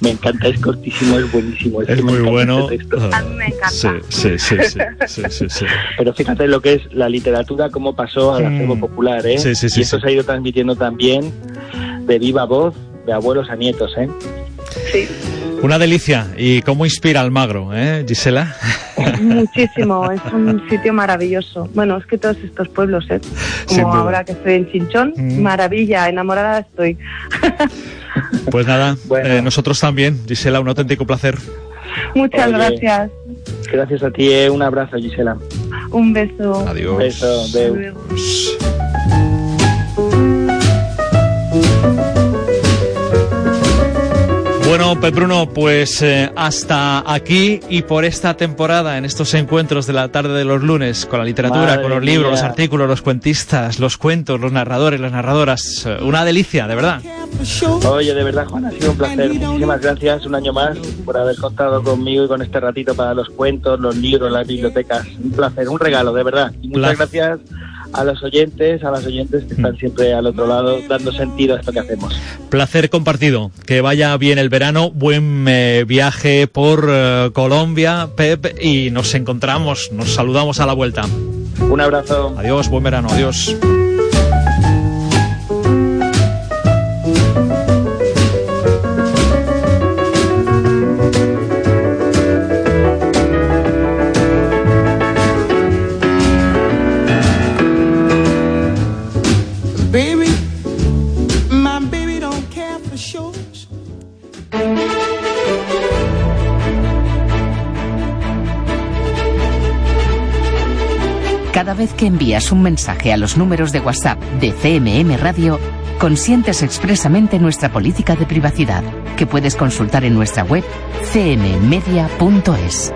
Me encanta, es cortísimo, es buenísimo. Es que me muy bueno. este texto. A mí me encanta. Sí, sí, sí, sí, sí, sí, sí. Pero fíjate lo que es la literatura, cómo pasó al acervo Mm. popular, ¿eh? Sí, sí, sí, y esto sí. se ha ido transmitiendo también de viva voz, de abuelos a nietos, ¿eh? Sí, Una delicia. ¿Y cómo inspira Almagro, eh, Gisela? muchísimo. Es un sitio maravilloso. Bueno, es que todos estos pueblos, ¿eh? Como ahora que estoy en Chinchón, Mm. maravilla, enamorada estoy. Pues nada, Bueno. eh, nosotros también. Gisela, un auténtico placer. Muchas Oye. gracias. Gracias a ti, ¿eh? Un abrazo, Gisela. Un beso. Adiós. Un beso, Bueno, Pep Bruno, pues eh, hasta aquí y por esta temporada, en estos encuentros de la tarde de los lunes, con la literatura, Madre con los libros, los artículos, los cuentistas, los cuentos, los narradores, las narradoras. eh, Una delicia, de verdad. Oye, de verdad, Juan, ha sido un placer. Muchísimas gracias un año más por haber contado conmigo y con este ratito para los cuentos, los libros, las bibliotecas. Un placer, un regalo, de verdad. Y muchas gracias a los oyentes, a las oyentes que están siempre al otro lado dando sentido a esto que hacemos. Placer compartido. Que vaya bien el verano. Buen eh, viaje por eh, Colombia, Pep, y nos encontramos, nos saludamos a la vuelta. Un abrazo. Adiós, buen verano, adiós. Vez que envías un mensaje a los números de WhatsApp de CMM Radio, consientes expresamente nuestra política de privacidad, que puedes consultar en nuestra web cmmedia.es.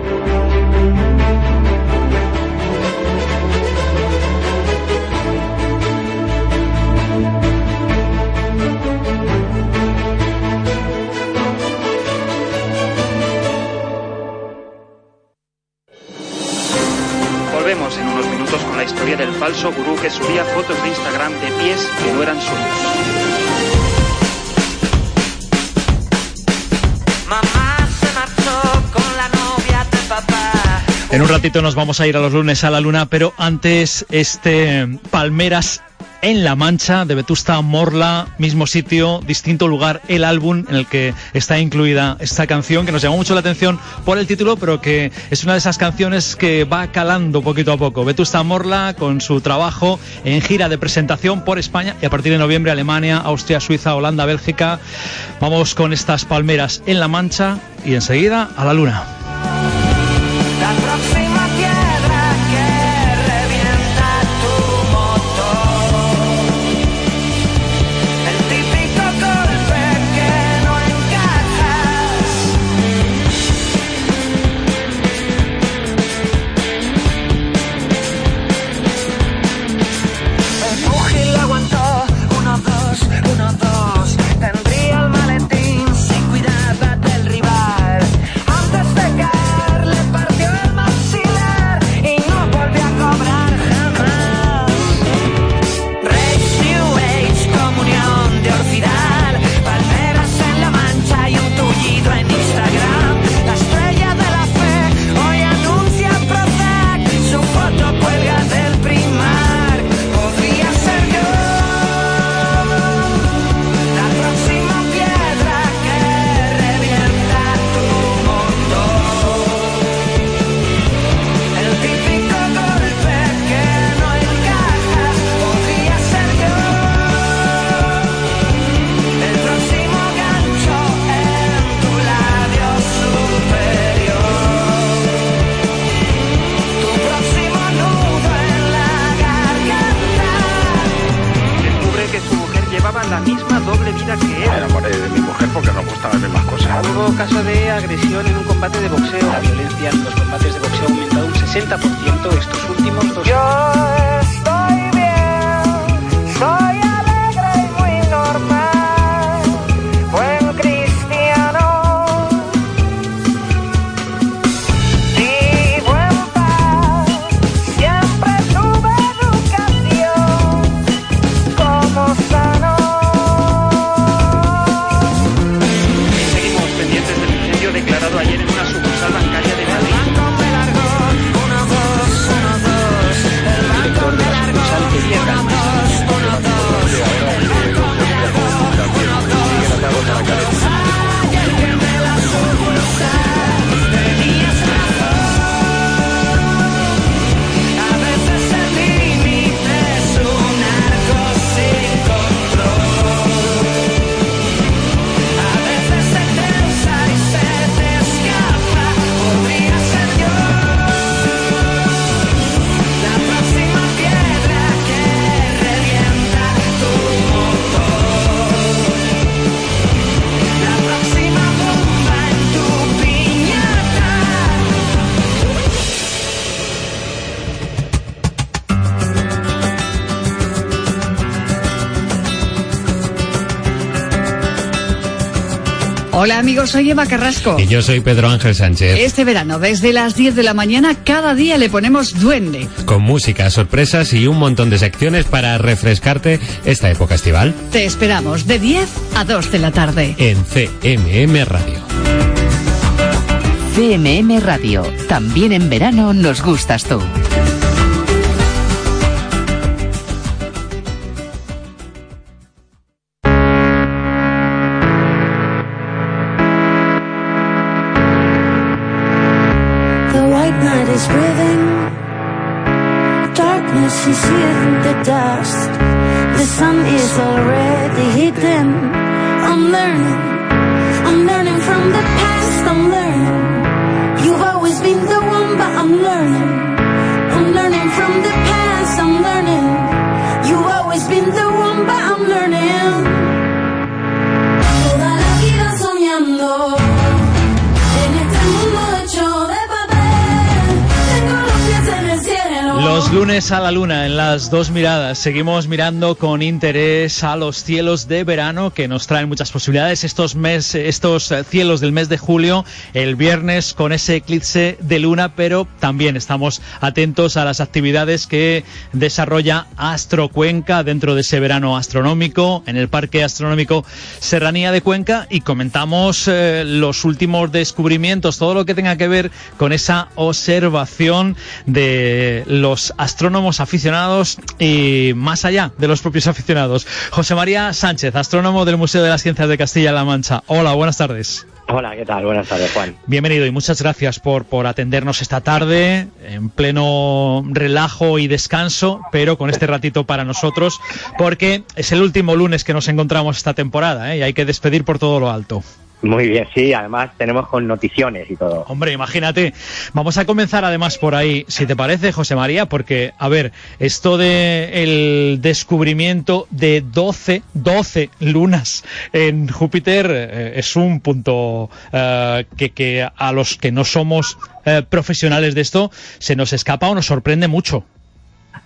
falso gurú que subía fotos de Instagram de pies que no eran suyos. Mamá se marchó con la novia de papá. En un ratito nos vamos a ir a los lunes a la luna, pero antes este Palmeras en La Mancha de Vetusta Morla, mismo sitio, distinto lugar, el álbum en el que está incluida esta canción que nos llamó mucho la atención por el título, pero que es una de esas canciones que va calando poquito a poco. Vetusta Morla con su trabajo en gira de presentación por España y a partir de noviembre Alemania, Austria, Suiza, Holanda, Bélgica. Vamos con estas palmeras en La Mancha y enseguida a la luna. La Amigos, soy Eva Carrasco. Y yo soy Pedro Ángel Sánchez. Este verano, desde las 10 de la mañana, cada día le ponemos duende. Con música, sorpresas y un montón de secciones para refrescarte esta época estival. Te esperamos de 10 a 2 de la tarde. En CMM Radio. CMM Radio. También en verano nos gustas tú. Is in the dust. The sun is already hidden. I'm learning. I'm learning from the past. I'm learning. You've always been the one, but I'm learning. I'm learning from the past. Lunes a la luna en las dos miradas. Seguimos mirando con interés a los cielos de verano que nos traen muchas posibilidades. Estos, mes, estos cielos del mes de julio, el viernes con ese eclipse de luna, pero también estamos atentos a las actividades que desarrolla Astro Cuenca dentro de ese verano astronómico en el Parque Astronómico Serranía de Cuenca y comentamos eh, los últimos descubrimientos, todo lo que tenga que ver con esa observación de los astrónomos aficionados y más allá de los propios aficionados. José María Sánchez, astrónomo del Museo de las Ciencias de Castilla-La Mancha. Hola, buenas tardes. Hola, ¿qué tal? Buenas tardes, Juan. Bienvenido y muchas gracias por, por atendernos esta tarde en pleno relajo y descanso, pero con este ratito para nosotros, porque es el último lunes que nos encontramos esta temporada ¿eh? y hay que despedir por todo lo alto. Muy bien, sí, además tenemos con noticiones y todo. Hombre, imagínate. Vamos a comenzar además por ahí, si te parece, José María, porque, a ver, esto de el descubrimiento de 12, 12 lunas en Júpiter eh, es un punto eh, que, que a los que no somos eh, profesionales de esto se nos escapa o nos sorprende mucho.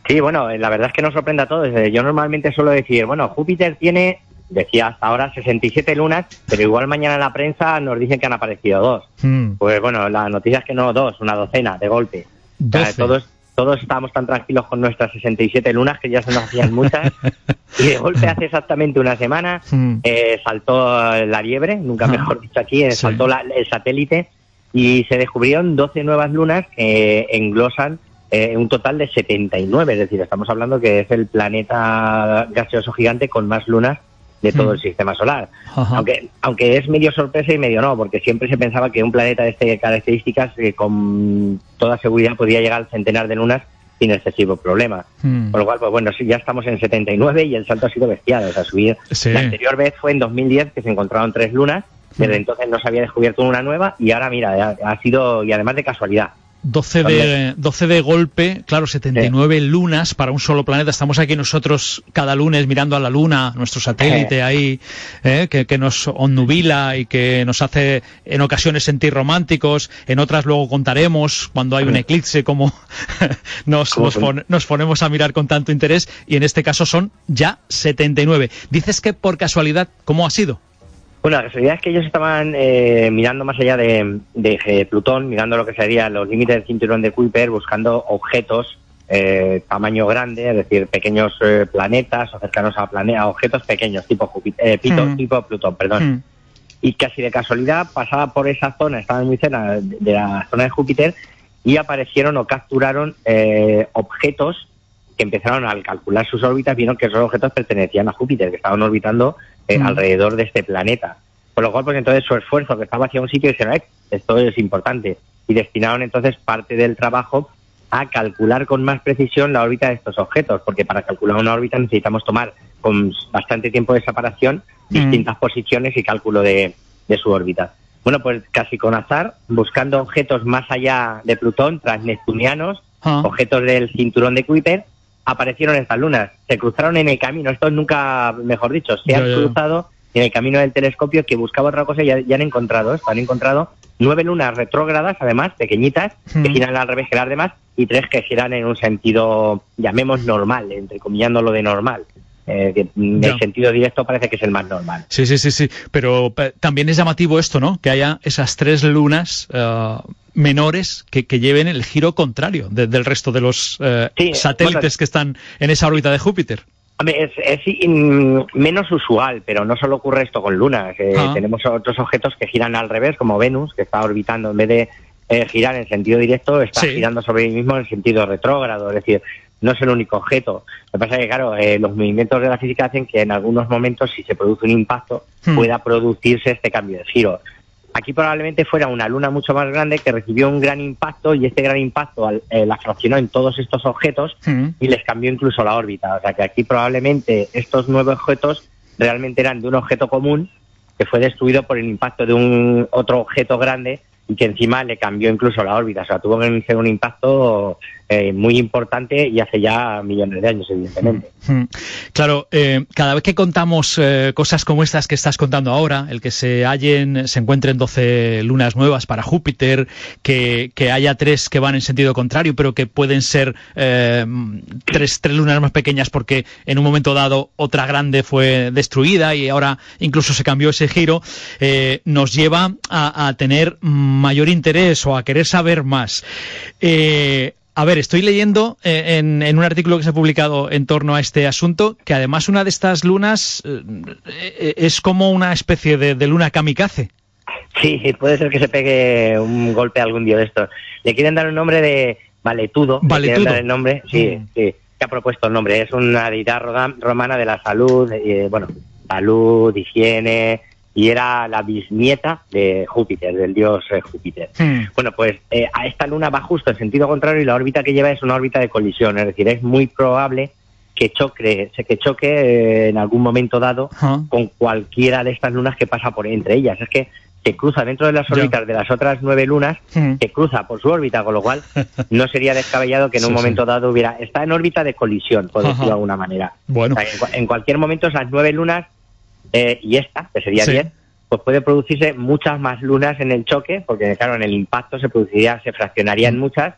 Sí, bueno, la verdad es que nos sorprende a todos. Eh, Yo normalmente suelo decir, bueno, Júpiter tiene, decía hasta ahora, 67 lunas, pero igual mañana en la prensa nos dicen que han aparecido dos. Hmm. Pues bueno, la noticia es que no dos, una docena de golpe. O sea, Doce. todos, todos estábamos tan tranquilos con nuestras 67 lunas que ya se nos hacían muchas. y de golpe hace exactamente una semana Hmm. eh, saltó la liebre, nunca Ah. mejor dicho aquí, eh, Sí. saltó la- el satélite y se descubrieron 12 nuevas lunas que englosan eh, un total de 79. Es decir, estamos hablando que es el planeta gaseoso gigante con más lunas de todo Hmm. el sistema solar. Ajá. Aunque, aunque es medio sorpresa y medio no, porque siempre se pensaba que un planeta de estas características eh, con toda seguridad podía llegar al centenar de lunas sin excesivo problema. Hmm. Por lo cual, pues bueno, ya estamos en 79 y el salto ha sido bestial. O sea, subir. Sí. La anterior vez fue en 2010 que se encontraron tres lunas. Desde entonces no se había descubierto una nueva y ahora, mira, ha, ha sido, y además de casualidad. 12 de, 12 de golpe, claro, 79 lunas para un solo planeta. Estamos aquí nosotros cada lunes mirando a la luna, nuestro satélite ahí, eh, que, que nos onnubila y que nos hace en ocasiones sentir románticos, en otras luego contaremos cuando hay un eclipse, como nos, nos, pon- nos ponemos a mirar con tanto interés y en este caso son ya 79. Dices que por casualidad, ¿cómo ha sido? Bueno, la casualidad es que ellos estaban eh, mirando más allá de, de, eh, Plutón, mirando lo que serían los límites del cinturón de Kuiper, buscando objetos eh, tamaño grande, es decir, pequeños eh, planetas o cercanos a planetas, objetos pequeños, tipo, Júpiter, eh, pito- Mm. tipo Plutón, perdón. Hmm. y casi de casualidad pasaba por esa zona, estaban muy cerca de de la zona de Júpiter y aparecieron o capturaron eh, objetos que empezaron al calcular sus órbitas, vieron que esos objetos pertenecían a Júpiter, que estaban orbitando eh, Mm. alrededor de este planeta. Por lo cual, pues entonces su esfuerzo que estaba hacia un sitio, dijeron, "Eh, esto es importante. Y destinaron entonces parte del trabajo a calcular con más precisión la órbita de estos objetos, porque para calcular una órbita necesitamos tomar con bastante tiempo de separación distintas posiciones y cálculo de, de su órbita. Bueno, pues casi con azar, buscando objetos más allá de Plutón, transneptunianos, Ah. objetos del cinturón de Kuiper, aparecieron estas lunas. Se cruzaron en el camino, esto nunca, mejor dicho, se han cruzado en el camino del telescopio que buscaba otra cosa y ya, ya han encontrado esto. Han encontrado nueve lunas retrógradas, además, pequeñitas, que Mm. giran al revés que las demás, y tres que giran en un sentido, llamemos normal, entrecomillando lo de normal. Eh, que, Ya. el sentido directo parece que es el más normal. Sí, sí, sí, sí. Pero también es llamativo esto, ¿no? Que haya esas tres lunas eh, menores que, que lleven el giro contrario de- del resto de los eh, Sí, satélites bueno. que están en esa órbita de Júpiter. Es, es, menos usual, pero no solo ocurre esto con lunas. Eh, Ah. Tenemos otros objetos que giran al revés, como Venus, que está orbitando en vez de eh, girar en sentido directo, está Sí. girando sobre sí mismo en sentido retrógrado. Es decir, no es el único objeto. Lo que pasa es que, claro, eh, los movimientos de la física hacen que en algunos momentos, si se produce un impacto, Hmm. pueda producirse este cambio de giro. Aquí probablemente fuera una luna mucho más grande que recibió un gran impacto y este gran impacto al- eh, la fraccionó en todos estos objetos Mm. y les cambió incluso la órbita. O sea que aquí probablemente estos nueve objetos realmente eran de un objeto común que fue destruido por el impacto de un otro objeto grande y que encima le cambió incluso la órbita. O sea, tuvo que ser un impacto eh, muy importante y hace ya millones de años, evidentemente. Mm. Claro, eh, cada vez que contamos eh, cosas como estas que estás contando ahora, el que se hallen, se encuentren 12 lunas nuevas para Júpiter, que, haya tres que van en sentido contrario, pero que pueden ser tres, tres lunas más pequeñas porque en un momento dado otra grande fue destruida y ahora incluso se cambió ese giro, nos lleva a, tener mayor interés o a querer saber más. A ver, estoy leyendo eh, en, en un artículo que se ha publicado en torno a este asunto que además una de estas lunas eh, eh, es como una especie de, de luna kamikaze. Sí, puede ser que se pegue un golpe a algún día de estos. Le quieren dar un nombre de Valetudo. le Valetudo. quieren dar el nombre, sí, sí. Se ha propuesto el nombre. Es una deidad romana de la salud, eh, bueno, salud, higiene, y era la bisnieta de Júpiter, del dios eh, Júpiter. Bueno, pues eh, a esta luna va justo en sentido contrario y la órbita que lleva es una órbita de colisión, es decir, es muy probable que choque, que choque eh, en algún momento dado con cualquiera de estas lunas que pasa por entre ellas. Es que se cruza dentro de las órbitas de las otras nueve lunas, Mm. se cruza por su órbita, con lo cual no sería descabellado que en un sí. momento dado hubiera... Está en órbita de colisión, por Ajá. decirlo de alguna manera. Bueno. O sea, en, en cualquier momento esas nueve lunas eh, y esta, que sería Sí. 10, pues puede producirse muchas más lunas en el choque, porque claro, en el impacto se produciría, se fraccionarían muchas,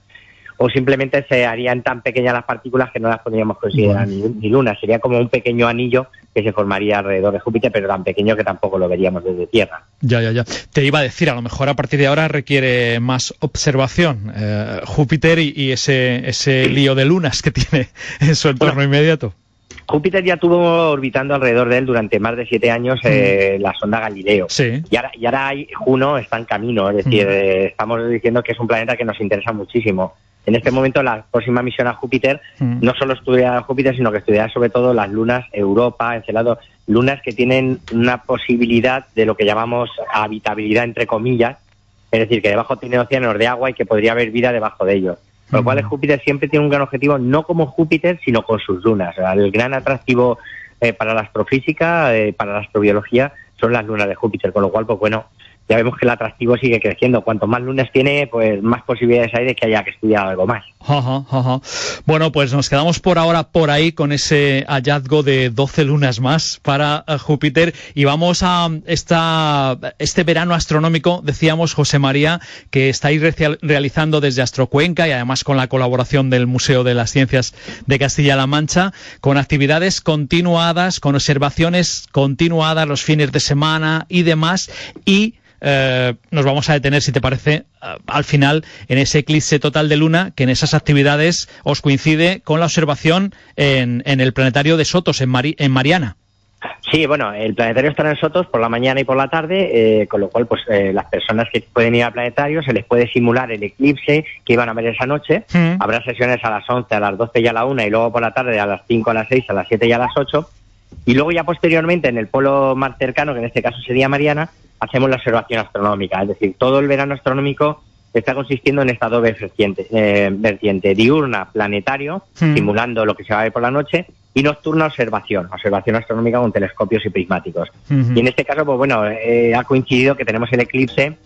o simplemente se harían tan pequeñas las partículas que no las podríamos considerar ni, ni lunas. Sería como un pequeño anillo que se formaría alrededor de Júpiter, pero tan pequeño que tampoco lo veríamos desde Tierra. Ya, ya, ya. Te iba a decir, a lo mejor a partir de ahora requiere más observación eh, Júpiter y, y ese, ese lío de lunas que tiene en su entorno inmediato. Júpiter ya tuvo orbitando alrededor de él durante más de siete años eh, la sonda Galileo. Sí. Y ahora, y ahora hay- Juno está en camino, es decir, Mm. eh, estamos diciendo que es un planeta que nos interesa muchísimo. En este momento la próxima misión a Júpiter Mm. no solo estudiará Júpiter, sino que estudiará sobre todo las lunas Europa, Encelado, lunas que tienen una posibilidad de lo que llamamos habitabilidad entre comillas, es decir, que debajo tiene océanos de agua y que podría haber vida debajo de ellos. Con lo cual Júpiter siempre tiene un gran objetivo, no como Júpiter, sino con sus lunas. El gran atractivo eh, para la astrofísica, eh, para la astrobiología, son las lunas de Júpiter. Con lo cual, pues bueno, ya vemos que el atractivo sigue creciendo. Cuanto más lunas tiene, pues más posibilidades hay de que haya que estudiar algo más. Bueno, pues nos quedamos por ahora por ahí con ese hallazgo de 12 lunas más para eh, Júpiter y vamos a esta, este verano astronómico, decíamos José María, que estáis realizando desde Astrocuenca y además con la colaboración del Museo de las Ciencias de Castilla-La Mancha, con actividades continuadas, con observaciones continuadas los fines de semana y demás y eh, nos vamos a detener, si te parece, a- al final en ese eclipse total de luna, que en esas actividades os coincide con la observación en, en el planetario de Sotos, en, Mari- en Mariana. Sí, bueno, el planetario estará en Sotos por la mañana y por la tarde, eh, con lo cual, pues eh, las personas que pueden ir al planetario se les puede simular el eclipse que iban a ver esa noche. Mm. Habrá sesiones a las 11, a las 12 y a la 1, y luego por la tarde a las 5, a las 6, a las 7 y a las 8. Y luego ya posteriormente, en el polo más cercano, que en este caso sería Mariana, hacemos la observación astronómica. Es decir, todo el verano astronómico está consistiendo en esta doble vertiente, eh, vertiente diurna, planetario, Hmm. simulando lo que se va a ver por la noche, y nocturna observación, observación astronómica con telescopios y prismáticos. Ujú. Y en este caso, pues bueno, eh, ha coincidido que tenemos el eclipse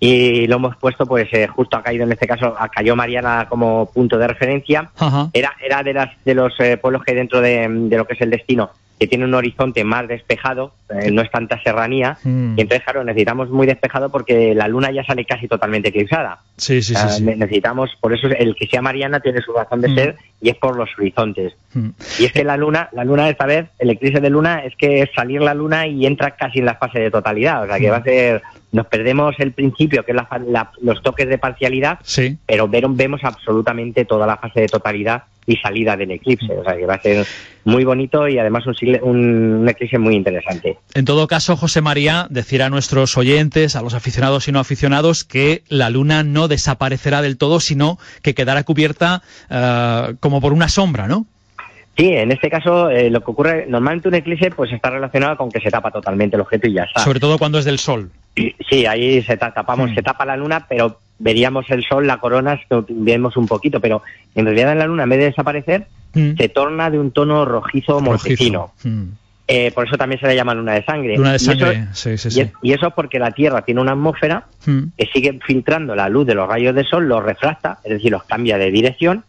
y lo hemos puesto, pues eh, justo ha caído en este caso, cayó Mariana como punto de referencia. Era, era de, las, de los eh, pueblos que hay dentro de, de lo que es el destino, que tiene un horizonte más despejado, eh, no es tanta serranía, Mm. y entonces, claro, necesitamos muy despejado porque la luna ya sale casi totalmente eclipsada. Sí, sí, sí. sí. ne- Necesitamos, por eso el que sea Mariana tiene su razón de Mm. ser y es por los horizontes. Mm. Y es que la luna, la luna esta vez, el eclipse de luna es que es salir la luna y entra casi en la fase de totalidad. O sea que va a ser, nos perdemos el principio, que es la la- los toques de parcialidad, Sí. pero ver- vemos absolutamente toda la fase de totalidad y salida del eclipse. O sea que va a ser muy bonito y además un, un, un eclipse muy interesante. En todo caso, José María, decir a nuestros oyentes, a los aficionados y no aficionados, que la luna no desaparecerá del todo, sino que quedará cubierta eh, como por una sombra, ¿no? Sí, en este caso eh, lo que ocurre, normalmente un eclipse pues está relacionado con que se tapa totalmente el objeto y ya está. Sobre todo cuando es del sol. Sí, ahí se ta- tapamos, se tapa la luna, pero veríamos el sol, la corona, vemos un poquito, pero en realidad en la luna, en vez de desaparecer, Mm. se torna de un tono rojizo mortecino. Mm. Eh, por eso también se le llama luna de sangre. Luna de Y eso- sangre, sí, sí, y, sí. y eso es porque la Tierra tiene una atmósfera Mm. que sigue filtrando la luz de los rayos del sol, los refracta, es decir, los cambia de dirección,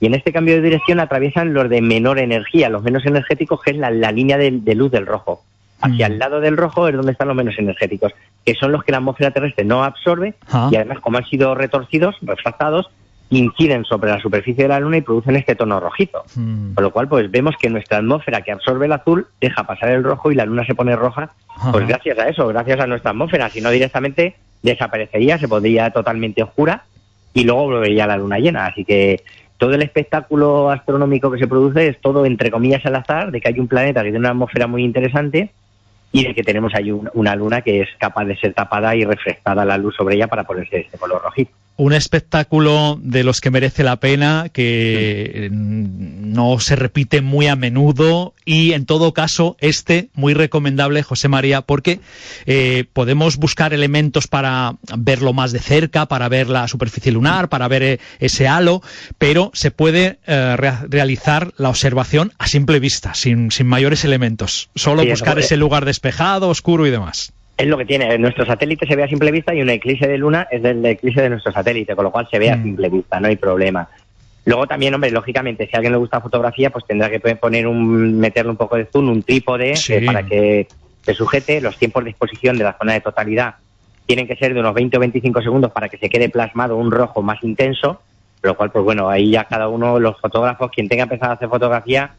y en este cambio de dirección atraviesan los de menor energía, los menos energéticos, que es la, la línea de, de luz del rojo. Hacia el lado del rojo es donde están los menos energéticos, que son los que la atmósfera terrestre no absorbe Ah. y además como han sido retorcidos, refractados, inciden sobre la superficie de la Luna y producen este tono rojizo. Mm. Con lo cual, pues vemos que nuestra atmósfera que absorbe el azul deja pasar el rojo y la Luna se pone roja, pues gracias a eso, gracias a nuestra atmósfera. Si no, directamente desaparecería, se pondría totalmente oscura y luego volvería la Luna llena. Así que todo el espectáculo astronómico que se produce es todo, entre comillas, al azar, de que hay un planeta que tiene una atmósfera muy interesante y de que tenemos ahí un- una luna que es capaz de ser tapada y refrescada la luz sobre ella para ponerse este color rojizo. Un espectáculo de los que merece la pena, que mm, no se repite muy a menudo y en todo caso este muy recomendable, José María, porque eh, podemos buscar elementos para verlo más de cerca, para ver la superficie lunar, para ver eh, ese halo, pero se puede eh, rea- realizar la observación a simple vista, sin, sin mayores elementos. Solo Sí, buscar ese lugar despejado, oscuro y demás. Es lo que tiene. Nuestro satélite se ve a simple vista y un eclipse de luna es del eclipse de nuestro satélite, con lo cual se ve a simple vista, no hay problema. Luego también, hombre, lógicamente, si a alguien le gusta fotografía, pues tendrá que poner un, meterle un poco de zoom, un trípode, Sí. eh, para que se sujete. Los tiempos de exposición de la zona de totalidad tienen que ser de unos 20 o 25 segundos para que se quede plasmado un rojo más intenso, lo cual, pues bueno, ahí ya cada uno, los fotógrafos, quien tenga empezado a hacer fotografía,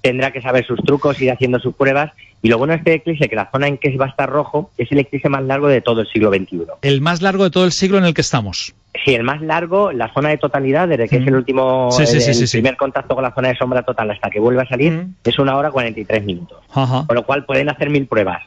tendrá que saber sus trucos, ir haciendo sus pruebas. Y lo bueno de este eclipse, que la zona en que va a estar rojo, es el eclipse más largo de todo el siglo XXI. El más largo de todo el siglo en el que estamos. Sí, el más largo, la zona de totalidad, desde que es el último, Sí, sí, el, sí, el sí, sí. primer contacto con la zona de sombra total hasta que vuelve a salir, es una hora 43 minutos. Ajá. Con lo cual pueden hacer mil pruebas.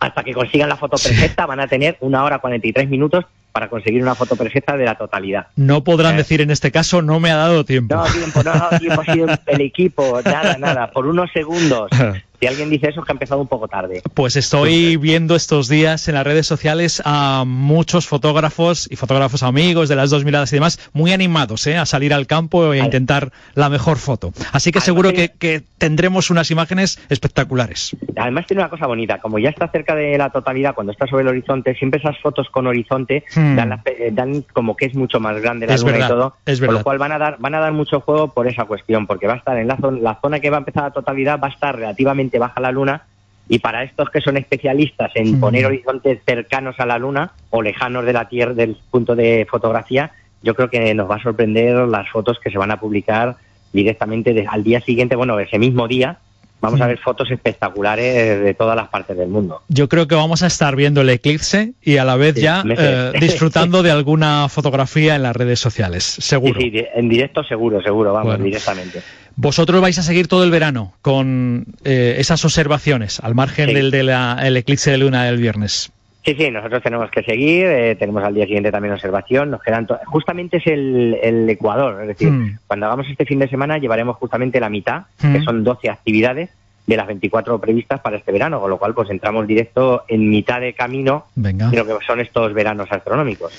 Hasta que consigan la foto perfecta van a tener una hora 43 minutos para conseguir una foto perfecta de la totalidad. No podrán decir en este caso, no me ha dado tiempo. No, tiempo, no, no, tiempo, ha sido el equipo, nada, nada, por unos segundos. Si alguien dice eso es que ha empezado un poco tarde. Pues estoy viendo estos días en las redes sociales a muchos fotógrafos y fotógrafos amigos de las dos miradas y demás muy animados ¿eh? a salir al campo e intentar la mejor foto. Así que seguro que, que tendremos unas imágenes espectaculares. Además tiene una cosa bonita, como ya está cerca de la totalidad, cuando está sobre el horizonte, siempre esas fotos con horizonte Hmm. dan, la- eh, dan como que es mucho más grande la Es luna verdad, y todo, es con verdad. lo cual van a dar van a dar mucho juego por esa cuestión, porque va a estar en la zona, la zona que va a empezar la totalidad va a estar relativamente baja la luna y para estos que son especialistas en poner horizontes cercanos a la luna o lejanos de la Tierra del punto de fotografía, yo creo que nos va a sorprender las fotos que se van a publicar directamente de- al día siguiente, bueno, ese mismo día, vamos a ver fotos espectaculares de todas las partes del mundo. Yo creo que vamos a estar viendo el eclipse y a la vez Sí, ya eh, disfrutando de alguna fotografía en las redes sociales, seguro. Sí, sí, di- en directo seguro, seguro, vamos, Bueno. directamente. Vosotros vais a seguir todo el verano con eh, esas observaciones al margen Sí. del del el eclipse de luna del viernes. Sí, sí, nosotros tenemos que seguir, eh, tenemos al día siguiente también observación, nos quedan justamente es el, el Ecuador, es decir, Mm. cuando hagamos este fin de semana llevaremos justamente la mitad, Mm. que son 12 actividades de las 24 previstas para este verano, con lo cual pues entramos directo en mitad de camino Venga. de lo que son estos veranos astronómicos.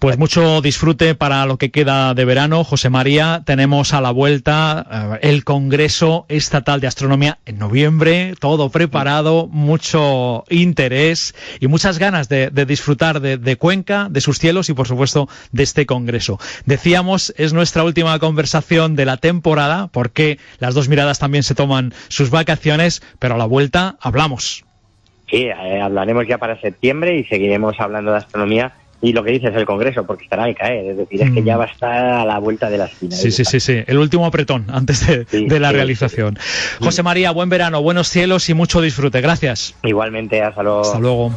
Pues mucho disfrute para lo que queda de verano, José María. Tenemos a la vuelta eh, el Congreso Estatal de Astronomía en noviembre, todo preparado, mucho interés y muchas ganas de, de disfrutar de, de Cuenca, de sus cielos y por supuesto de este Congreso. Decíamos, es nuestra última conversación de la temporada, porque las dos miradas también se toman sus vacaciones, pero a la vuelta hablamos. Sí, eh, hablaremos ya para septiembre y seguiremos hablando de astronomía y lo que dices el Congreso, porque estará al caer, es decir, es que Mm. ya va a estar a la vuelta de la esquina. Sí, sí, sí, sí. El último apretón antes de, de la sí, realización. José María, buen verano, buenos cielos y mucho disfrute. Gracias. Igualmente, hasta luego. Hasta luego.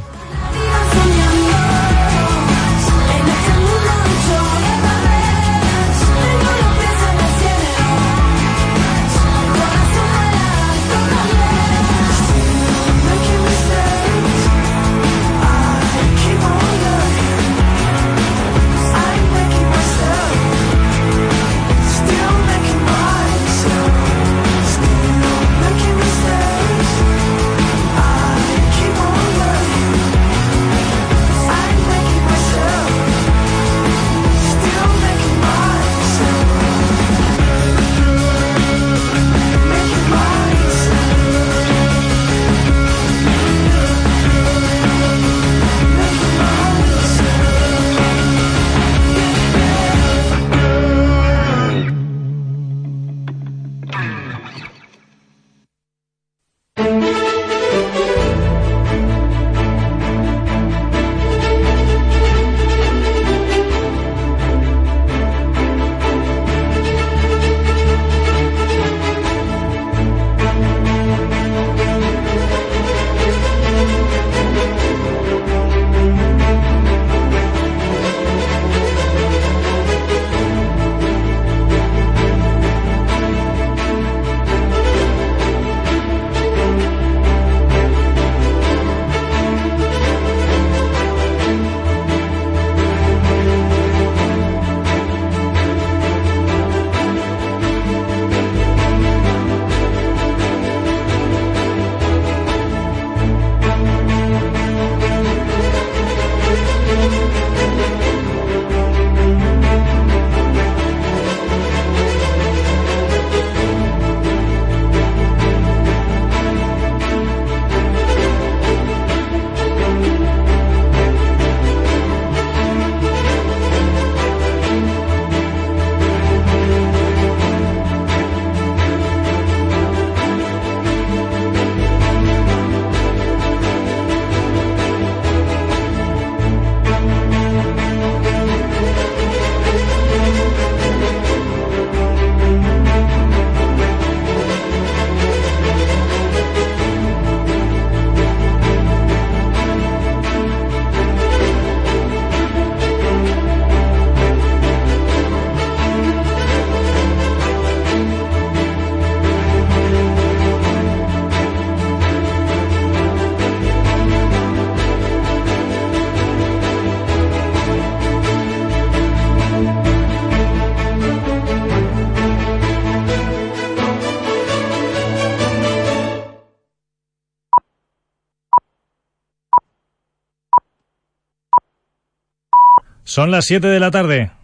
Son las 7 de la tarde.